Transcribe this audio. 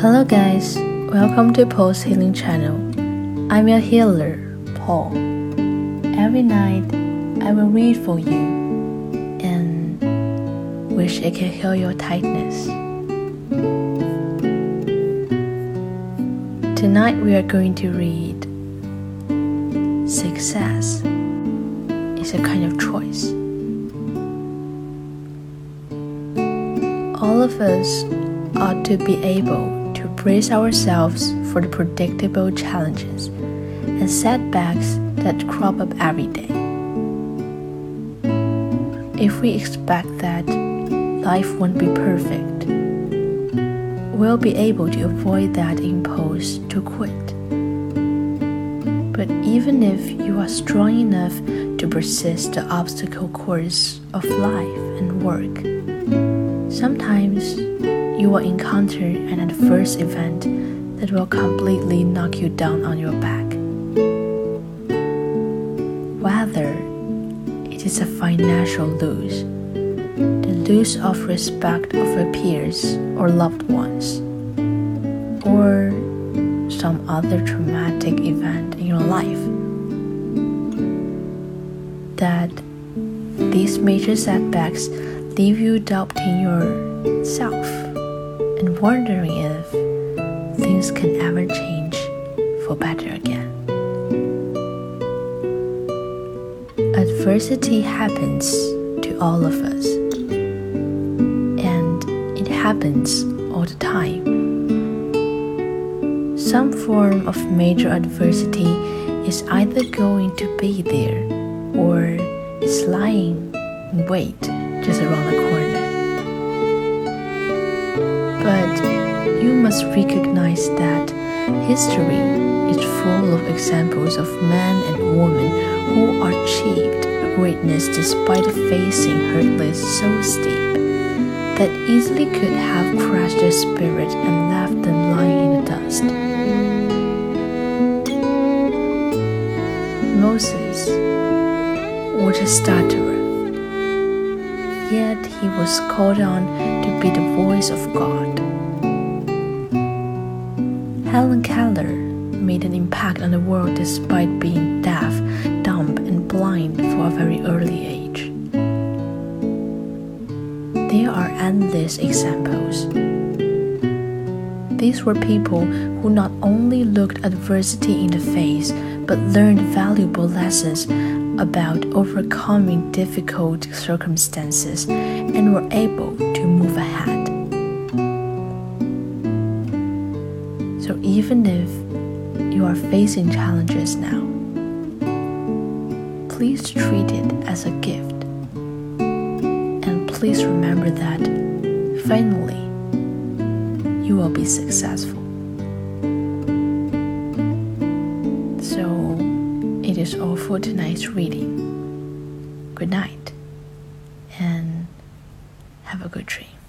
Hello, guys. Welcome to Paul's Healing Channel. I'm your healer, Paul. Every night, I will read for you and wish it can heal your tightness. Tonight, we are going to read Success is a kind of choice. All of us ought to be able brace ourselves for the predictable challenges and setbacks that crop up every day. If we expect that life won't be perfect, we'll be able to avoid that impulse to quit. But even if you are strong enough to persist the obstacle course of life and work, sometimes you will encounter an adverse event that will completely knock you down on your back. Whether it is a financial loss, the loss of respect of your peers or loved ones, or some other traumatic event in your life, that these major setbacks leave you doubting yourself and wondering if things can ever change for better again. Adversity happens to all of us, and it happens all the time. Some form of major adversity is either going to be there or is lying in wait just around the corner. Must recognize that history is full of examples of men and women who achieved greatness despite facing hurdles so steep that easily could have crushed their spirit and left them lying in the dust. Moses was a stutterer, yet he was called on to be the voice of God. Helen Keller made an impact on the world despite being deaf, dumb, and blind for a very early age. There are endless examples. These were people who not only looked adversity in the face but learned valuable lessons about overcoming difficult circumstances and were able to move ahead. So, even if you are facing challenges now, please treat it as a gift. And please remember that finally you will be successful. So, it is all for tonight's reading. Good night and have a good dream.